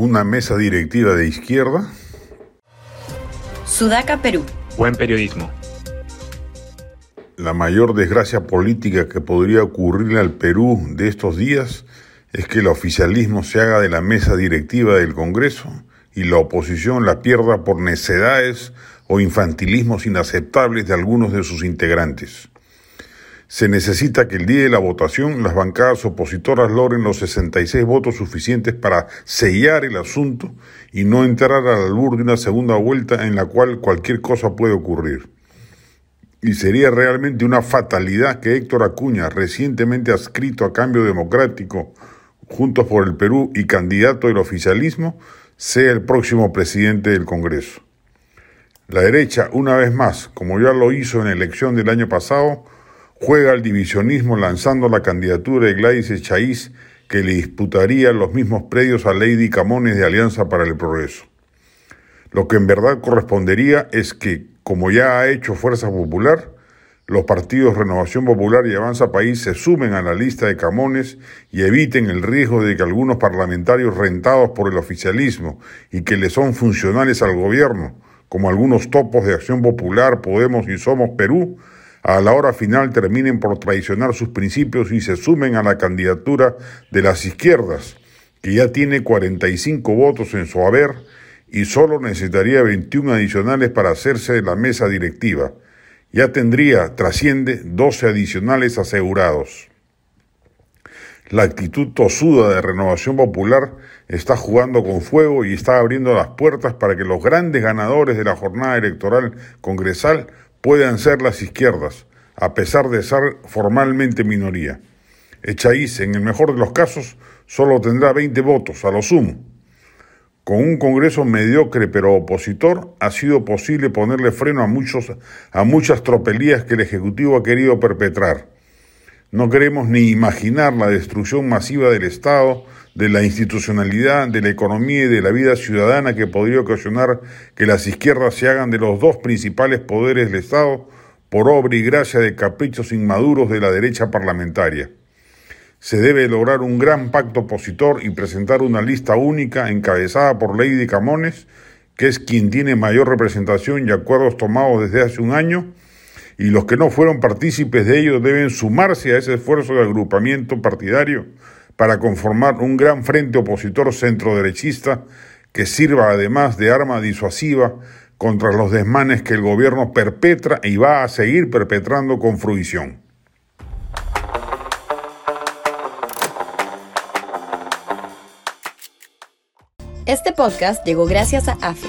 Una mesa directiva de izquierda. Sudaca, Perú. Buen periodismo. La mayor desgracia política que podría ocurrirle al Perú de estos días es que el oficialismo se haga de la mesa directiva del Congreso y la oposición la pierda por necedades o infantilismos inaceptables de algunos de sus integrantes. Se necesita que el día de la votación las bancadas opositoras logren los 66 votos suficientes para sellar el asunto y no entrar al albur de una segunda vuelta en la cual cualquier cosa puede ocurrir. Y sería realmente una fatalidad que Héctor Acuña, recientemente adscrito a Cambio Democrático, Juntos por el Perú y candidato del oficialismo, sea el próximo presidente del Congreso. La derecha, una vez más, como ya lo hizo en la elección del año pasado, juega al divisionismo lanzando la candidatura de Gladys Echaíz que le disputaría los mismos predios a Lady Camones de Alianza para el Progreso. Lo que en verdad correspondería es que, como ya ha hecho Fuerza Popular, los partidos Renovación Popular y Avanza País se sumen a la lista de Camones y eviten el riesgo de que algunos parlamentarios rentados por el oficialismo y que le son funcionales al gobierno, como algunos topos de Acción Popular, Podemos y Somos Perú, a la hora final terminen por traicionar sus principios y se sumen a la candidatura de las izquierdas, que ya tiene 45 votos en su haber y solo necesitaría 21 adicionales para hacerse de la mesa directiva. Ya tendría, trasciende, 12 adicionales asegurados. La actitud tosuda de Renovación Popular está jugando con fuego y está abriendo las puertas para que los grandes ganadores de la jornada electoral congresal puedan ser las izquierdas, a pesar de ser formalmente minoría. Echaíz, en el mejor de los casos, solo tendrá 20 votos, a lo sumo. Con un Congreso mediocre pero opositor, ha sido posible ponerle freno a, muchos, a muchas tropelías que el Ejecutivo ha querido perpetrar. No queremos ni imaginar la destrucción masiva del Estado, de la institucionalidad, de la economía y de la vida ciudadana que podría ocasionar que las izquierdas se hagan de los dos principales poderes del Estado por obra y gracia de caprichos inmaduros de la derecha parlamentaria. Se debe lograr un gran pacto opositor y presentar una lista única encabezada por Lady Camones, que es quien tiene mayor representación y acuerdos tomados desde hace un año, y los que no fueron partícipes de ello deben sumarse a ese esfuerzo de agrupamiento partidario para conformar un gran frente opositor centroderechista que sirva además de arma disuasiva contra los desmanes que el gobierno perpetra y va a seguir perpetrando con fruición. Este podcast llegó gracias a AFE,